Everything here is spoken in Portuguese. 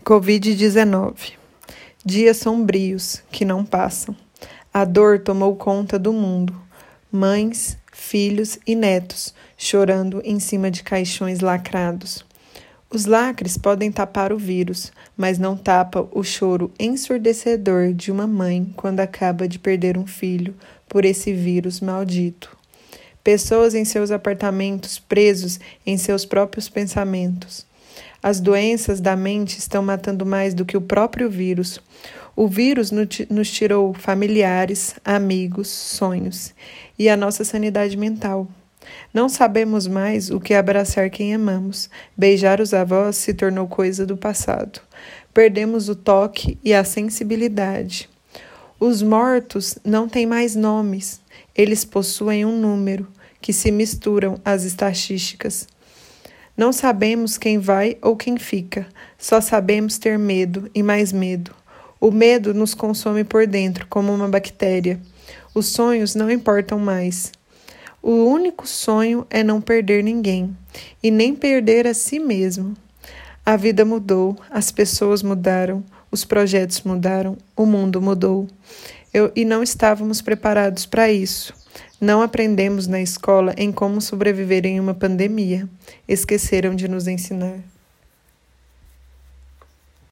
Covid-19. Dias sombrios que não passam. A dor tomou conta do mundo. Mães, filhos e netos chorando em cima de caixões lacrados. Os lacres podem tapar o vírus, mas não tapa o choro ensurdecedor de uma mãe quando acaba de perder um filho por esse vírus maldito. Pessoas em seus apartamentos presos em seus próprios pensamentos as doenças da mente estão matando mais do que o próprio vírus. O vírus nos tirou familiares, amigos, sonhos e a nossa sanidade mental. Não sabemos mais o que abraçar quem amamos. Beijar os avós se tornou coisa do passado. Perdemos o toque e a sensibilidade. Os mortos não têm mais nomes. Eles possuem um número que se misturam às estatísticas. Não sabemos quem vai ou quem fica, só sabemos ter medo e mais medo. O medo nos consome por dentro, como uma bactéria. Os sonhos não importam mais. O único sonho é não perder ninguém e nem perder a si mesmo. A vida mudou, as pessoas mudaram, os projetos mudaram, o mundo mudou. Eu, e não estávamos preparados para isso. Não aprendemos na escola em como sobreviver em uma pandemia. Esqueceram de nos ensinar.